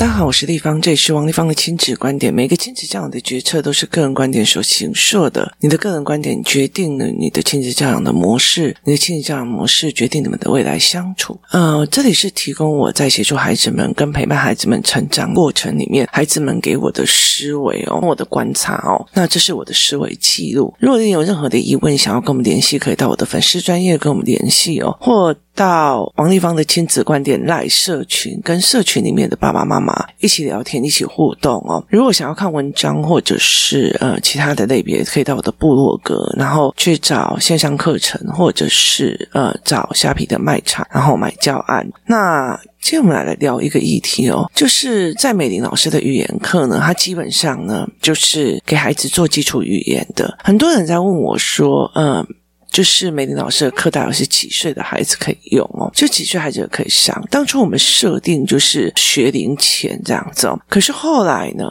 大家好，我是丽芳，这里是王丽芳的亲子观点。每个亲子教养的决策都是个人观点所形塑的。你的个人观点决定了你的亲子教养的模式，你的亲子教养模式决定你们的未来相处。呃，这里是提供我在协助孩子们跟陪伴孩子们成长过程里面，孩子们给我的思维哦，我的观察哦。那这是我的思维记录。如果你有任何的疑问，想要跟我们联系，可以到我的粉丝专业跟我们联系哦，或到王丽芳的亲子观点赖社群，跟社群里面的爸爸妈妈一起聊天，一起互动哦。如果想要看文章或者是呃其他的类别，可以到我的部落格，然后去找线上课程，或者是呃找虾皮的卖场，然后买教案。那今天我们来，来聊一个议题哦，就是在美玲老师的语言课呢，他基本上呢就是给孩子做基础语言的。很多人在问我说，嗯、就是美玲老师的课，大概是几岁的孩子可以用哦？就几岁孩子可以上？当初我们设定就是学龄前这样子哦。可是后来呢，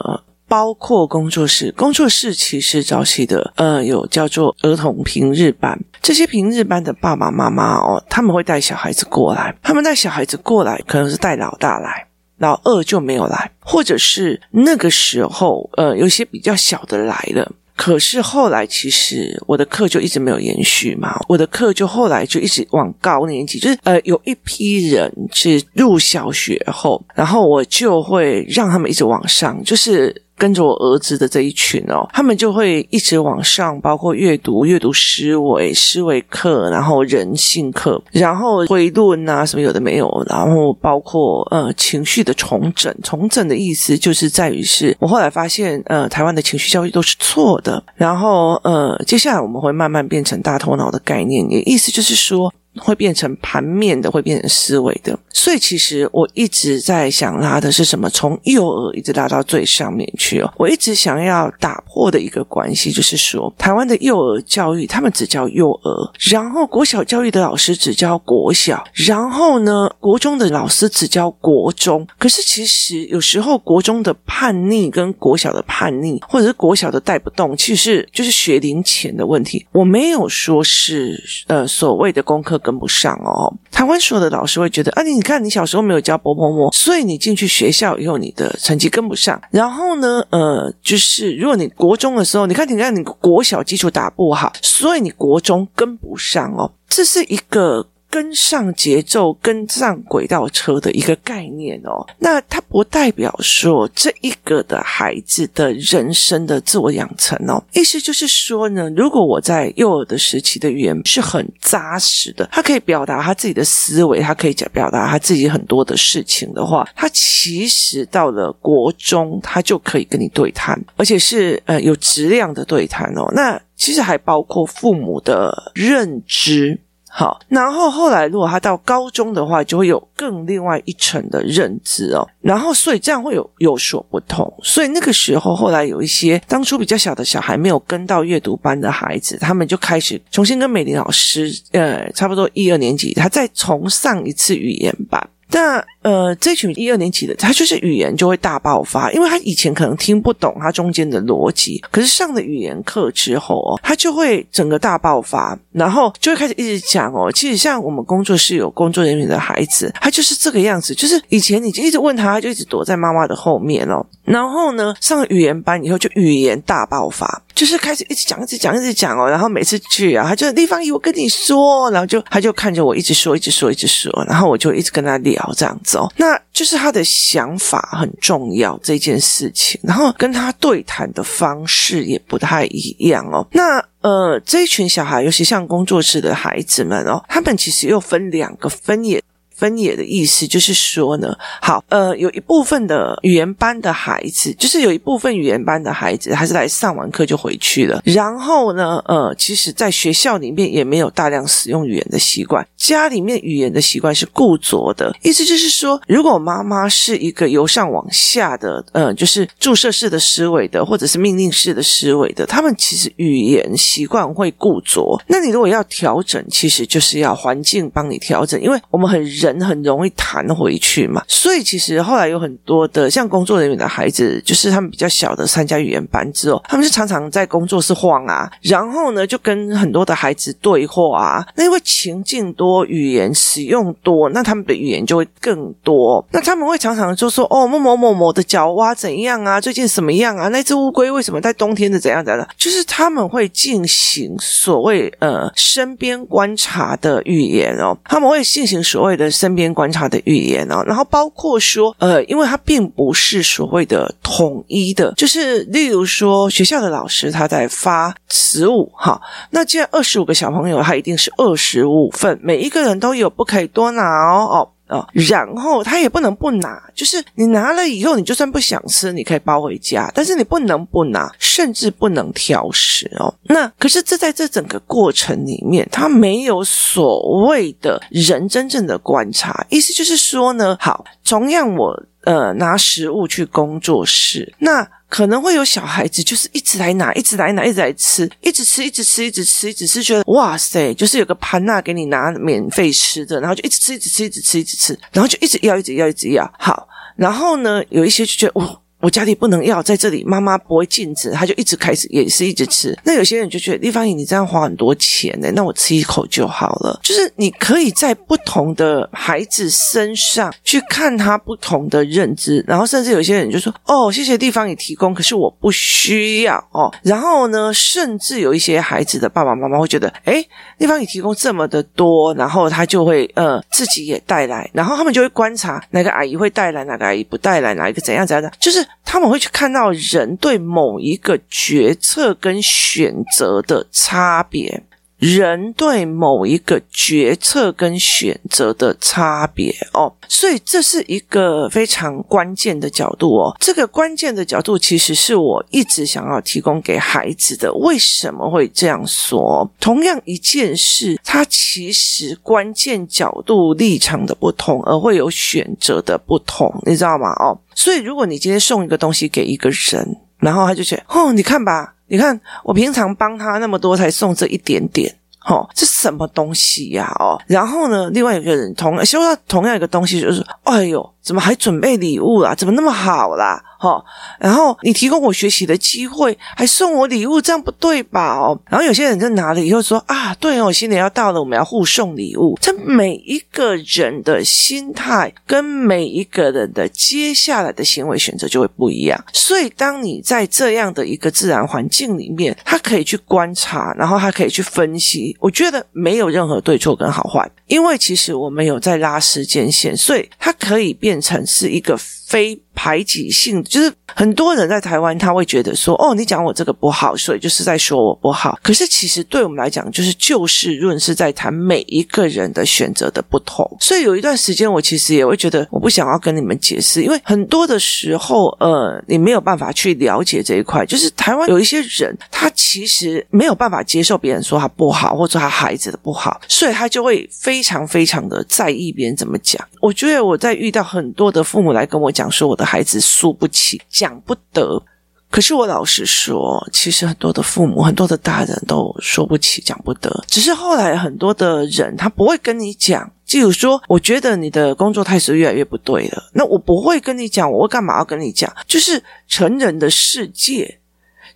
包括工作室，工作室其实早期的呃有叫做儿童平日班，这些平日班的爸爸妈妈哦，他们会带小孩子过来，他们带小孩子过来，可能是带老大来，老二就没有来，或者是那个时候呃有些比较小的来了。可是后来，其实我的课就一直没有延续嘛。我的课就后来就一直往高年级，就是呃，有一批人是入小学后，然后我就会让他们一直往上，就是。跟着我儿子的这一群哦，他们就会一直往上，包括阅读、阅读思维、思维课，然后人性课，然后推论啊什么有的没有，然后包括呃情绪的重整。重整的意思就是在于是我后来发现，呃，台湾的情绪教育都是错的。然后呃，接下来我们会慢慢变成大头脑的概念，也意思就是说。会变成盘面的，会变成思维的。所以其实我一直在想拉的是什么？从幼儿一直拉到最上面去哦。我一直想要打破的一个关系，就是说台湾的幼儿教育，他们只教幼儿，然后国小教育的老师只教国小，然后呢，国中的老师只教国中。可是其实有时候国中的叛逆跟国小的叛逆，或者是国小的带不动，其实就是学龄前的问题。我没有说是呃所谓的功课。跟不上哦，台湾所有的老师会觉得啊，你你看你小时候没有教波波摸，所以你进去学校以后你的成绩跟不上。然后呢，呃，就是如果你国中的时候，你看你看你国小基础打不好，所以你国中跟不上哦，这是一个。跟上节奏、跟上轨道车的一个概念哦，那它不代表说这一个的孩子的人生的自我养成哦。意思就是说呢，如果我在幼儿的时期的语言是很扎实的，他可以表达他自己的思维，他可以讲表达他自己很多的事情的话，他其实到了国中，他就可以跟你对谈，而且是呃有质量的对谈哦。那其实还包括父母的认知。好，然后后来如果他到高中的话，就会有更另外一层的认知哦。然后所以这样会有有所不同。所以那个时候，后来有一些当初比较小的小孩没有跟到阅读班的孩子，他们就开始重新跟美玲老师，呃，差不多一二年级，他再重上一次语言班。那呃，这群一二年级的，他就是语言就会大爆发，因为他以前可能听不懂他中间的逻辑，可是上了语言课之后哦，他就会整个大爆发，然后就会开始一直讲哦。其实像我们工作室有工作人员的孩子，他就是这个样子，就是以前你就一直问他，他就一直躲在妈妈的后面哦。然后呢，上了语言班以后就语言大爆发，就是开始一直讲，一直讲，一直讲哦。然后每次去啊，他就地方姨，我跟你说，然后就他就看着我一直说，一直说，一直说，然后我就一直跟他聊。这样子哦，那就是他的想法很重要这件事情，然后跟他对谈的方式也不太一样哦。那呃，这一群小孩，尤其像工作室的孩子们哦，他们其实又分两个分野。分野的意思就是说呢，好，呃，有一部分的语言班的孩子，就是有一部分语言班的孩子，还是来上完课就回去了。然后呢，呃，其实在学校里面也没有大量使用语言的习惯，家里面语言的习惯是固着的。意思就是说，如果妈妈是一个由上往下的，呃，就是注射式的思维的，或者是命令式的思维的，他们其实语言习惯会固着。那你如果要调整，其实就是要环境帮你调整，因为我们很人。人很容易弹回去嘛。所以其实后来有很多的像工作人员的孩子，就是他们比较小的参加语言班之后，他们就常常在工作室晃啊，然后呢就跟很多的孩子对话啊。那因为情境多，语言使用多，那他们的语言就会更多。那他们会常常就说：“哦，某某某某的脚蛙怎样啊？最近什么样啊？那只乌龟为什么在冬天的怎样怎样的？”就是他们会进行所谓呃身边观察的语言哦，他们会进行所谓的身边观察的语言哦，然后包括说呃，因为它并不是所谓的统一的，就是例如说学校的老师他在发十五哈，那既然二十五个小朋友，他一定是二十五份，每一个人都有，不可以多拿哦哦。哦，然后他也不能不拿，就是你拿了以后，你就算不想吃，你可以包回家，但是你不能不拿，甚至不能挑食哦。那可是这在这整个过程里面，他没有所谓的人真正的观察，意思就是说呢，好，同样我呃拿食物去工作室，那。可能会有小孩子，就是一直来拿，一直来拿，一直来吃，一直吃，一直吃，一直吃，一直吃，觉得哇塞，就是有个盘那给你拿免费吃的，然后就一直吃，一直吃，一直吃，一直吃，然后就一直要，一直要，一直要。好，然后呢，有一些就觉得哇。我家里不能要，在这里妈妈不会禁止，他就一直开始也是一直吃。那有些人就觉得丽芳姨你这样花很多钱呢，那我吃一口就好了。就是你可以在不同的孩子身上去看他不同的认知，然后甚至有些人就说：“哦，谢谢丽芳你提供，可是我不需要哦。”然后呢，甚至有一些孩子的爸爸妈妈会觉得：“诶，丽芳你提供这么的多，然后他就会呃自己也带来，然后他们就会观察哪个阿姨会带来，哪个阿姨不带来，哪一个怎样怎样的，就是。”他们会去看到人对某一个决策跟选择的差别。人对某一个决策跟选择的差别哦，所以这是一个非常关键的角度哦。这个关键的角度其实是我一直想要提供给孩子的。为什么会这样说？同样一件事，它其实关键角度立场的不同，而会有选择的不同，你知道吗？哦，所以如果你今天送一个东西给一个人，然后他就觉得哦，你看吧。你看，我平常帮他那么多，才送这一点点，哦，这什么东西呀？哦，然后呢，另外一个人同收到同样一个东西，就是，哎呦，怎么还准备礼物啊？怎么那么好啦？好，然后你提供我学习的机会，还送我礼物，这样不对吧？哦，然后有些人就拿了以后说啊，对哦，新年要到了，我们要互送礼物。这每一个人的心态跟每一个人的接下来的行为选择就会不一样。所以，当你在这样的一个自然环境里面，他可以去观察，然后他可以去分析。我觉得没有任何对错跟好坏，因为其实我们有在拉时间线，所以它可以变成是一个非。排挤性就是很多人在台湾，他会觉得说：“哦，你讲我这个不好，所以就是在说我不好。”可是其实对我们来讲，就是就事论事，在谈每一个人的选择的不同。所以有一段时间，我其实也会觉得，我不想要跟你们解释，因为很多的时候，呃，你没有办法去了解这一块。就是台湾有一些人，他其实没有办法接受别人说他不好，或者他孩子的不好，所以他就会非常非常的在意别人怎么讲。我觉得我在遇到很多的父母来跟我讲讲说我的。孩子输不起，讲不得。可是我老实说，其实很多的父母、很多的大人都说不起、讲不得。只是后来很多的人，他不会跟你讲。例如说，我觉得你的工作态势越来越不对了，那我不会跟你讲，我会干嘛要跟你讲？就是成人的世界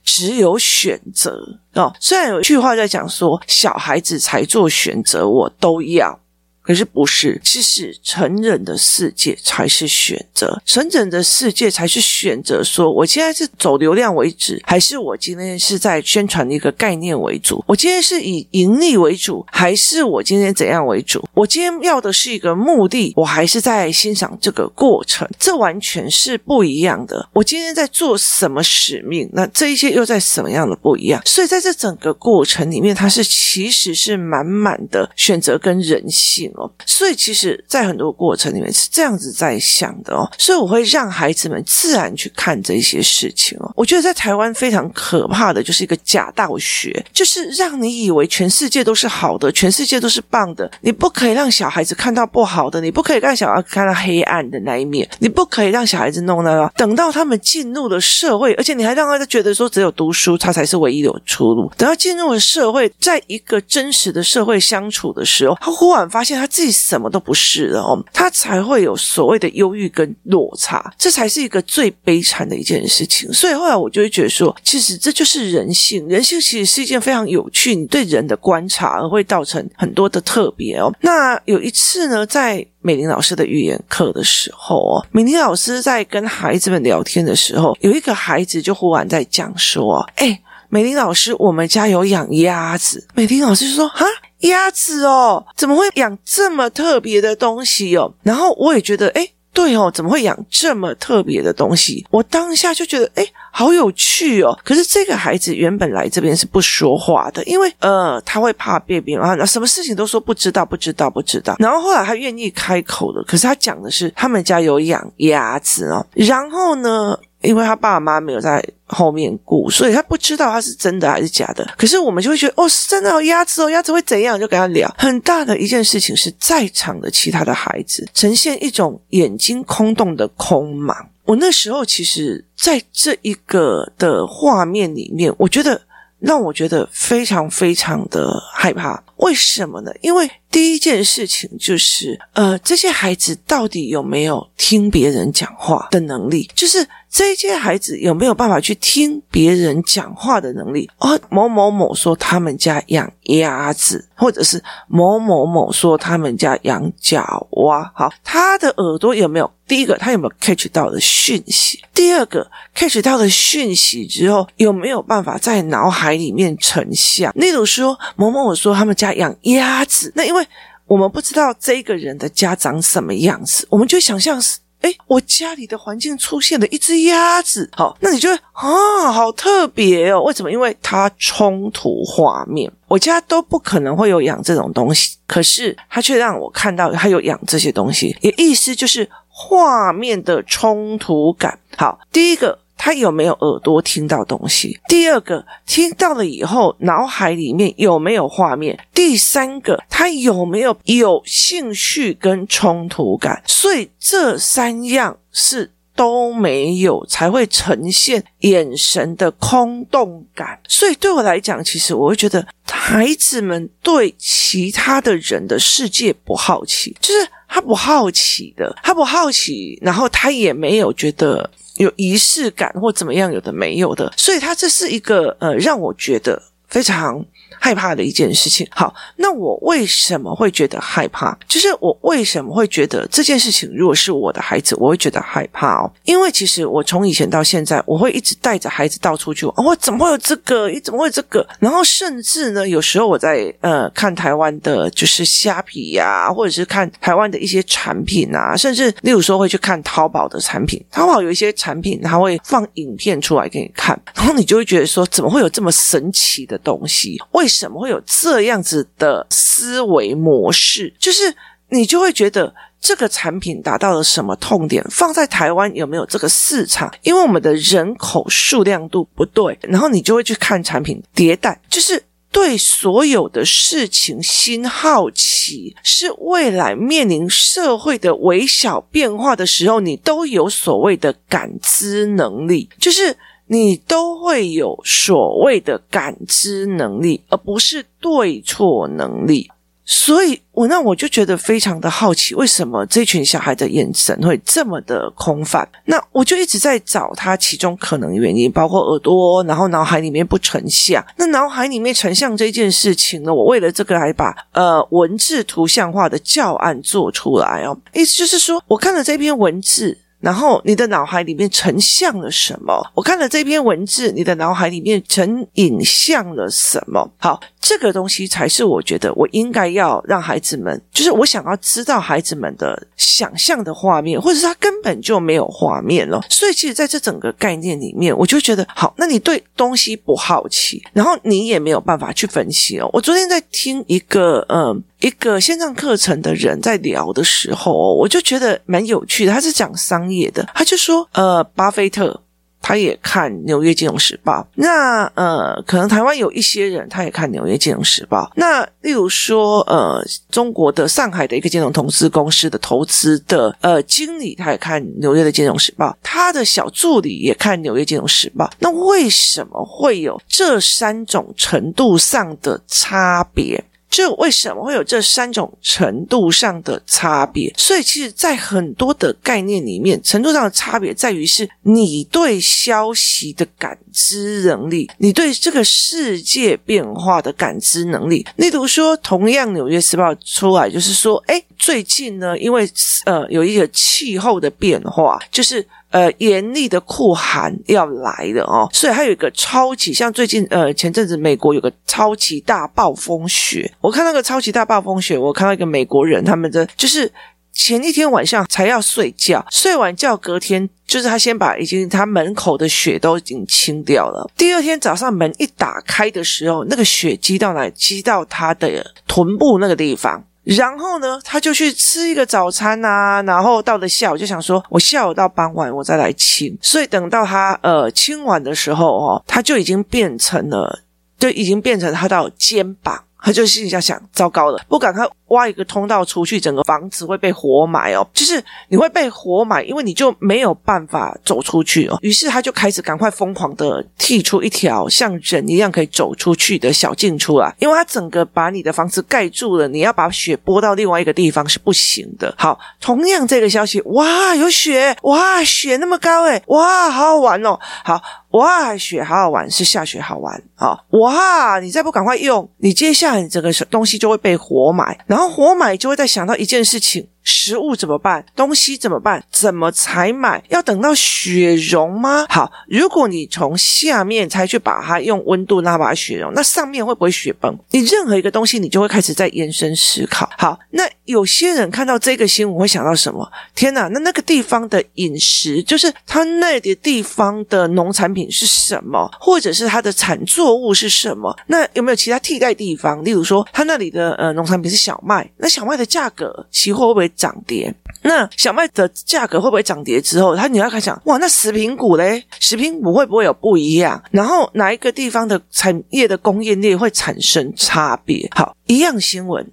只有选择哦。虽然有一句话在讲说，小孩子才做选择，我都要。可是不是，其实成人的世界才是选择，成人的世界才是选择。说我现在是走流量为主，还是我今天是在宣传一个概念为主？我今天是以盈利为主，还是我今天怎样为主？我今天要的是一个目的，我还是在欣赏这个过程？这完全是不一样的。我今天在做什么使命？那这一些又在什么样的不一样？所以在这整个过程里面，它是其实是满满的选择跟人性。哦，所以其实，在很多过程里面是这样子在想的哦，所以我会让孩子们自然去看这些事情哦。我觉得在台湾非常可怕的就是一个假道学，就是让你以为全世界都是好的，全世界都是棒的，你不可以让小孩子看到不好的，你不可以让小孩看到黑暗的那一面，你不可以让小孩子弄那个，等到他们进入了社会，而且你还让他觉得说只有读书他才是唯一的出路。等到进入了社会，在一个真实的社会相处的时候，他忽然发现他。自己什么都不是了哦，他才会有所谓的忧郁跟落差，这才是一个最悲惨的一件事情。所以后来我就会觉得说，其实这就是人性，人性其实是一件非常有趣，你对人的观察而会造成很多的特别哦。那有一次呢，在美玲老师的语言课的时候哦，美玲老师在跟孩子们聊天的时候，有一个孩子就忽然在讲说：“哎。”美玲老师，我们家有养鸭子。美玲老师就说：“哈，鸭子哦，怎么会养这么特别的东西哦？”然后我也觉得，诶，对哦，怎么会养这么特别的东西？我当下就觉得，诶，好有趣哦。可是这个孩子原本来这边是不说话的，因为呃，他会怕便便啊，什么事情都说不知道，不知道，不知道。然后后来他愿意开口了，可是他讲的是他们家有养鸭子哦。然后呢，因为他爸爸妈妈没有在后面顾，所以他不知道他是真的还是假的。可是我们就会觉得，哦，是真的哦，鸭子哦，鸭子会怎样？就跟他聊。很大的一件事情是在场的其他的孩子呈现一种眼睛空洞的空茫。我那时候其实在这一个的画面里面，我觉得让我觉得非常非常的害怕。为什么呢？因为第一件事情就是，呃，这些孩子到底有没有听别人讲话的能力？就是。这些孩子有没有办法去听别人讲话的能力？哦，某某某说他们家养鸭子，或者是某某某说他们家养角蛙。好，他的耳朵有没有？第一个，他有没有 catch 到的讯息？第二个，catch 到的讯息之后，有没有办法在脑海里面成像？例如说，某某某说他们家养鸭子，那因为我们不知道这个人的家长什么样子，我们就想象是是。诶，我家里的环境出现了一只鸭子，好，那你就会啊，好特别哦。为什么？因为它冲突画面，我家都不可能会有养这种东西，可是它却让我看到它有养这些东西，也意思就是画面的冲突感。好，第一个。他有没有耳朵听到东西？第二个，听到了以后，脑海里面有没有画面？第三个，他有没有有兴趣跟冲突感？所以这三样是都没有，才会呈现眼神的空洞感。所以对我来讲，其实我会觉得孩子们对其他的人的世界不好奇，就是他不好奇的，他不好奇，然后他也没有觉得。有仪式感或怎么样，有的没有的，所以它这是一个呃，让我觉得非常害怕的一件事情。好，那我为什么会觉得害怕？就是我为什么会觉得这件事情，如果是我的孩子，我会觉得害怕哦。因为其实我从以前到现在，我会一直带着孩子到处去玩。哦，怎么会有这个？你怎么会有这个？然后甚至呢，有时候我在呃看台湾的，就是虾皮呀、或者是看台湾的一些产品啊，甚至例如说会去看淘宝的产品。淘宝有一些产品，它会放影片出来给你看，然后你就会觉得说，怎么会有这么神奇的东西？为什么会有这样子的思维模式？就是你就会觉得这个产品达到了什么痛点？放在台湾有没有这个市场？因为我们的人口数量度不对，然后你就会去看产品迭代，就是对所有的事情心好奇，是未来面临社会的微小变化的时候，你都有所谓的感知能力，就是。你都会有所谓的感知能力，而不是对错能力。所以，我那我就觉得非常的好奇，为什么这群小孩的眼神会这么的空泛？那我就一直在找他其中可能原因，包括耳朵，然后脑海里面不成像。那脑海里面成像这件事情呢，我为了这个还把呃文字图像化的教案做出来哦。意思就是说，我看了这篇文字。然后你的脑海里面成像了什么？我看了这篇文字，你的脑海里面成影像了什么？好。这个东西才是我觉得我应该要让孩子们，就是我想要知道孩子们的想象的画面，或者是他根本就没有画面了。所以，其实在这整个概念里面，我就觉得好，那你对东西不好奇，然后你也没有办法去分析哦。我昨天在听一个嗯一个线上课程的人在聊的时候，我就觉得蛮有趣的。他是讲商业的，他就说呃，巴菲特。他也看《纽约金融时报》，那呃，可能台湾有一些人他也看《纽约金融时报》。那例如说，呃，中国的上海的一个金融投资公司的投资的呃经理，他也看《纽约的金融时报》，他的小助理也看《纽约金融时报》。那为什么会有这三种程度上的差别？这为什么会有这三种程度上的差别？所以，其实，在很多的概念里面，程度上的差别在于是你对消息的感知能力，你对这个世界变化的感知能力。例如说，同样《纽约时报》出来就是说，哎，最近呢，因为呃有一个气候的变化，就是。呃，严厉的酷寒要来了哦，所以还有一个超级，像最近呃前阵子美国有个超级大暴风雪，我看那个超级大暴风雪，我看到一个美国人，他们的就是前一天晚上才要睡觉，睡完觉隔天就是他先把已经他门口的雪都已经清掉了，第二天早上门一打开的时候，那个雪积到哪？积到他的臀部那个地方。然后呢，他就去吃一个早餐啊，然后到了下午就想说，我下午到傍晚我再来清。所以等到他呃清完的时候哦，他就已经变成了，就已经变成他到肩膀，他就心里在想，糟糕了，不赶快。挖一个通道出去，整个房子会被活埋哦，就是你会被活埋，因为你就没有办法走出去哦。于是他就开始赶快疯狂的剔出一条像人一样可以走出去的小径出来，因为他整个把你的房子盖住了，你要把雪拨到另外一个地方是不行的。好，同样这个消息，哇，有雪，哇，雪那么高诶，哇，好好玩哦。好，哇，雪好好玩，是下雪好玩啊，哇，你再不赶快用，你接下来你整个东西就会被活埋，然后。活埋就会再想到一件事情。食物怎么办？东西怎么办？怎么采买？要等到雪融吗？好，如果你从下面才去把它用温度让它把它雪融，那上面会不会雪崩？你任何一个东西，你就会开始在延伸思考。好，那有些人看到这个新闻会想到什么？天哪！那那个地方的饮食，就是他那里地方的农产品是什么？或者是它的产作物是什么？那有没有其他替代地方？例如说，他那里的呃农产品是小麦，那小麦的价格期货会不会？涨跌，那小麦的价格会不会涨跌之后，他你要开始想，哇，那食品股嘞，食品股会不会有不一样？然后哪一个地方的产业的供应链会产生差别？好，一样新闻，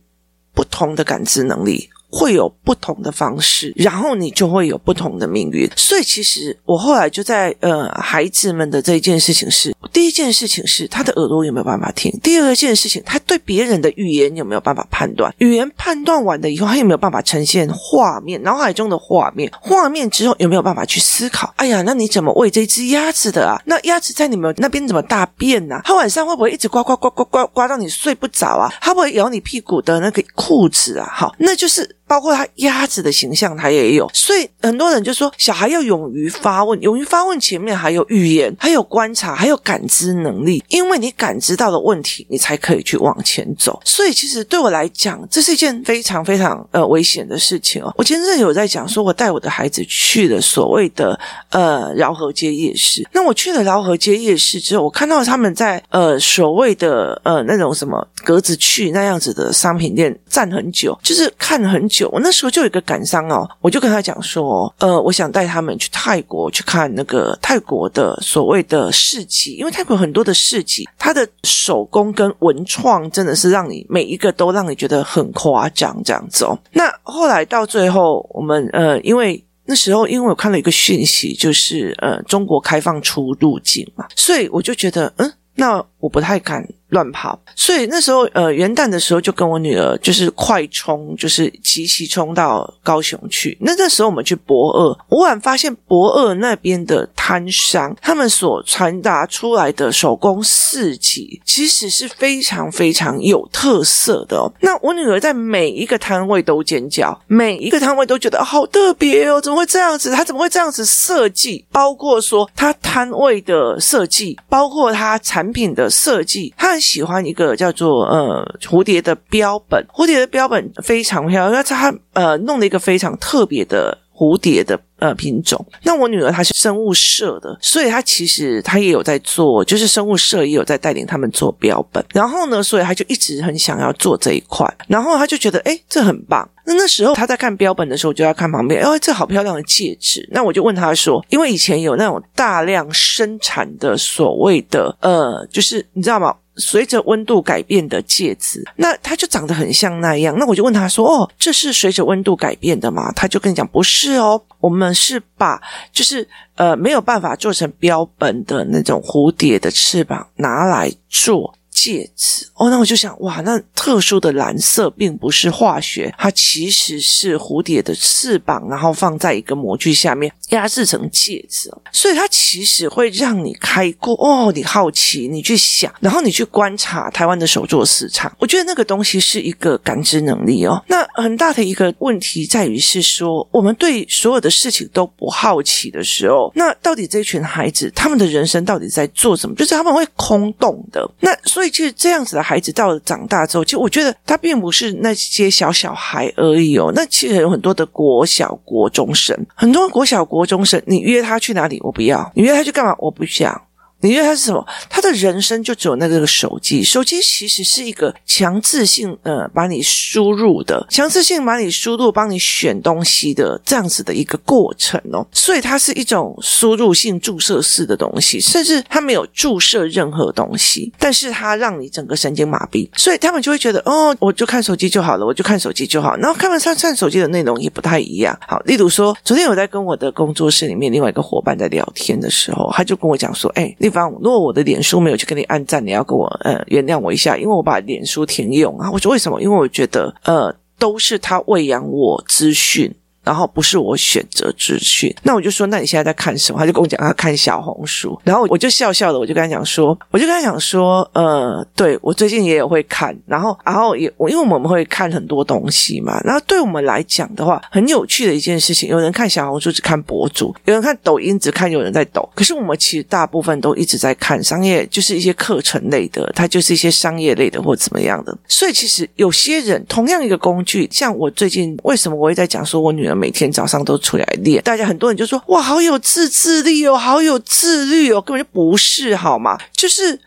不同的感知能力。会有不同的方式，然后你就会有不同的命运。所以，其实我后来就在呃，孩子们的这一件事情是，第一件事情是他的耳朵有没有办法听；第二件事情，他对别人的语言有没有办法判断。语言判断完了以后，他有没有办法呈现画面，脑海中的画面。画面之后有没有办法去思考？哎呀，那你怎么喂这只鸭子的啊？那鸭子在你们那边怎么大便呢？它晚上会不会一直呱呱呱呱呱呱到你睡不着啊？它会不会咬你屁股的那个裤子啊？好，那就是。包括他鸭子的形象，他也有，所以很多人就说，小孩要勇于发问，勇于发问前面还有语言，还有观察，还有感知能力，因为你感知到的问题，你才可以去往前走。所以其实对我来讲，这是一件非常非常呃危险的事情哦。我前阵有在讲，说我带我的孩子去了所谓的呃饶河街夜市，那我去了饶河街夜市之后，我看到他们在呃所谓的呃那种什么格子去那样子的商品店站很久，就是看很久。我那时候就有一个感伤哦，我就跟他讲说，呃，我想带他们去泰国去看那个泰国的所谓的市集，因为泰国很多的市集，它的手工跟文创真的是让你每一个都让你觉得很夸张这样子哦。那后来到最后，我们呃，因为那时候因为我看了一个讯息，就是呃，中国开放出入境嘛，所以我就觉得，嗯，那我不太敢。乱跑，所以那时候呃元旦的时候就跟我女儿就是快冲，就是急急冲到高雄去。那那时候我们去博二，我忽然发现博二那边的摊商，他们所传达出来的手工市集，其实是非常非常有特色的哦。那我女儿在每一个摊位都尖叫，每一个摊位都觉得好特别哦，怎么会这样子？他怎么会这样子设计？包括说他摊位的设计，包括他产品的设计，他。喜欢一个叫做呃蝴蝶的标本，蝴蝶的标本非常漂亮，因为它呃弄了一个非常特别的蝴蝶的呃品种。那我女儿她是生物社的，所以她其实她也有在做，就是生物社也有在带领他们做标本。然后呢，所以她就一直很想要做这一块。然后她就觉得诶，这很棒。那那时候她在看标本的时候，就要看旁边，哎，这好漂亮的戒指。那我就问她说，因为以前有那种大量生产的所谓的呃，就是你知道吗？随着温度改变的戒指，那它就长得很像那样。那我就问他说：“哦，这是随着温度改变的吗？”他就跟你讲：“不是哦，我们是把就是呃没有办法做成标本的那种蝴蝶的翅膀拿来做。”戒指哦，那我就想哇，那特殊的蓝色并不是化学，它其实是蝴蝶的翅膀，然后放在一个模具下面压制成戒指，所以它其实会让你开过哦，你好奇，你去想，然后你去观察台湾的手作市场，我觉得那个东西是一个感知能力哦。那很大的一个问题在于是说，我们对所有的事情都不好奇的时候，那到底这群孩子他们的人生到底在做什么？就是他们会空洞的。那所以其实这样子的孩子到了长大之后，其实我觉得他并不是那些小小孩而已哦。那其实有很多的国小、国中生，很多国小、国中生，你约他去哪里？我不要。你约他去干嘛？我不想。你觉得他是什么？他的人生就只有那个手机。手机其实是一个强制性，呃，把你输入的，强制性把你输入，帮你选东西的这样子的一个过程哦。所以它是一种输入性注射式的东西，甚至它没有注射任何东西，但是它让你整个神经麻痹。所以他们就会觉得，哦，我就看手机就好了，我就看手机就好。然后看完上看手机的内容也不太一样。好，例如说，昨天我在跟我的工作室里面另外一个伙伴在聊天的时候，他就跟我讲说，哎，你。如果我的脸书没有去给你按赞，你要给我呃原谅我一下，因为我把脸书停用啊。我说为什么？因为我觉得呃都是他喂养我资讯。然后不是我选择资讯，那我就说，那你现在在看什么？他就跟我讲他看小红书，然后我就笑笑的，我就跟他讲说，我就跟他讲说，呃，对，我最近也有会看，然后，然后也我因为我们会看很多东西嘛，然后对我们来讲的话，很有趣的一件事情，有人看小红书只看博主，有人看抖音只看有人在抖，可是我们其实大部分都一直在看商业，就是一些课程类的，它就是一些商业类的或怎么样的，所以其实有些人同样一个工具，像我最近为什么我会在讲说我女儿。每天早上都出来练，大家很多人就说：“哇，好有自制力哦，好有自律哦。”根本就不是好吗？就是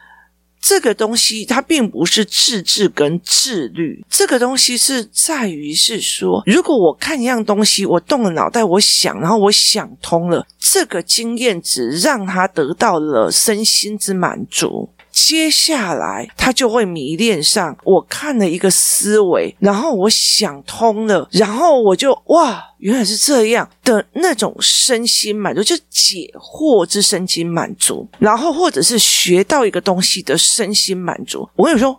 这个东西，它并不是自制跟自律，这个东西是在于是说，如果我看一样东西，我动了脑袋，我想，然后我想通了，这个经验值让他得到了身心之满足。接下来，他就会迷恋上我看了一个思维，然后我想通了，然后我就哇，原来是这样的那种身心满足，就解惑之身心满足，然后或者是学到一个东西的身心满足。我跟你说。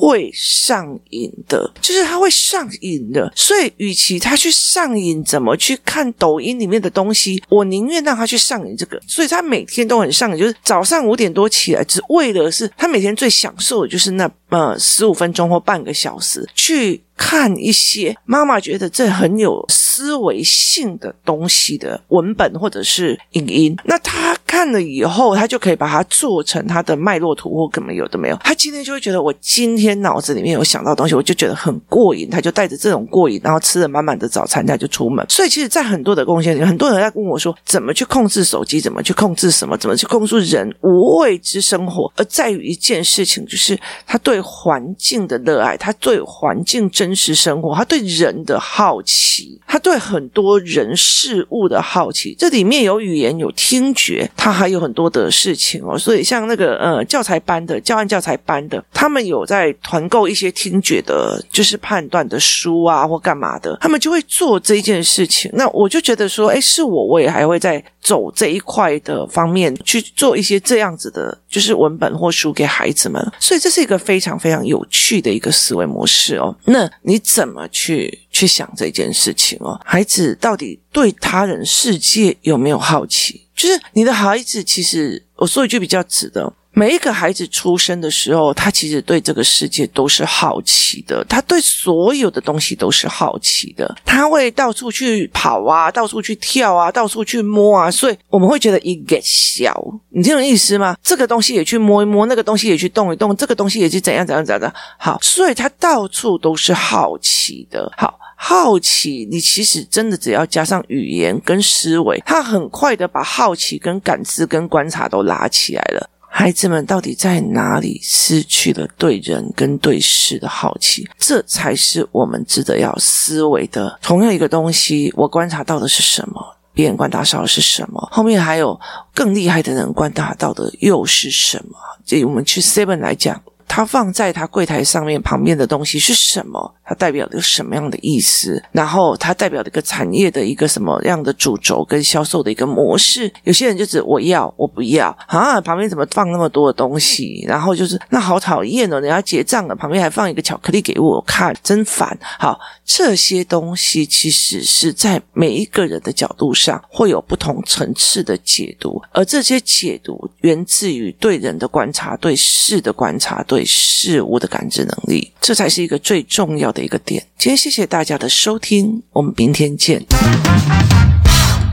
会上瘾的，就是他会上瘾的，所以与其他去上瘾，怎么去看抖音里面的东西，我宁愿让他去上瘾这个。所以他每天都很上瘾，就是早上五点多起来，只为了是他每天最享受的就是那呃十五分钟或半个小时去。看一些妈妈觉得这很有思维性的东西的文本或者是影音，那他看了以后，他就可以把它做成他的脉络图或根本有的没有。他今天就会觉得我今天脑子里面有想到东西，我就觉得很过瘾，他就带着这种过瘾，然后吃了满满的早餐，他就出门。所以其实，在很多的贡献里面，很多人在问我说，怎么去控制手机，怎么去控制什么，怎么去控制人无畏之生活，而在于一件事情，就是他对环境的热爱，他对环境真。实生活，他对人的好奇，他对很多人事物的好奇，这里面有语言，有听觉，他还有很多的事情哦。所以像那个呃教材班的教案教材班的，他们有在团购一些听觉的，就是判断的书啊或干嘛的，他们就会做这件事情。那我就觉得说，诶，是我，我也还会在走这一块的方面去做一些这样子的，就是文本或书给孩子们。所以这是一个非常非常有趣的一个思维模式哦。那你怎么去去想这件事情哦？孩子到底对他人世界有没有好奇？就是你的孩子，其实我说一句比较直的。每一个孩子出生的时候，他其实对这个世界都是好奇的，他对所有的东西都是好奇的，他会到处去跑啊，到处去跳啊，到处去摸啊，所以我们会觉得一个小，你听懂意思吗？这个东西也去摸一摸，那个东西也去动一动，这个东西也去怎样怎样怎样的，好，所以他到处都是好奇的，好，好奇，你其实真的只要加上语言跟思维，他很快的把好奇跟感知跟观察都拉起来了。孩子们到底在哪里失去了对人跟对事的好奇？这才是我们值得要思维的。同样一个东西，我观察到的是什么？别人观察到的是什么？后面还有更厉害的人观察到的又是什么？这我们去 Seven 来讲，他放在他柜台上面旁边的东西是什么？它代表的什么样的意思？然后它代表的一个产业的一个什么样的主轴跟销售的一个模式？有些人就是我要，我不要 啊，旁边怎么放那么多的东西？然后就是那好讨厌哦，你要结账了，旁边还放一个巧克力给我看，真烦。好，这些东西其实是在每一个人的角度上会有不同层次的解读，而这些解读源自于对人的观察、对事的观察、对对事物的感知能力，这才是一个最重要的一个点。今天谢谢大家的收听，我们明天见。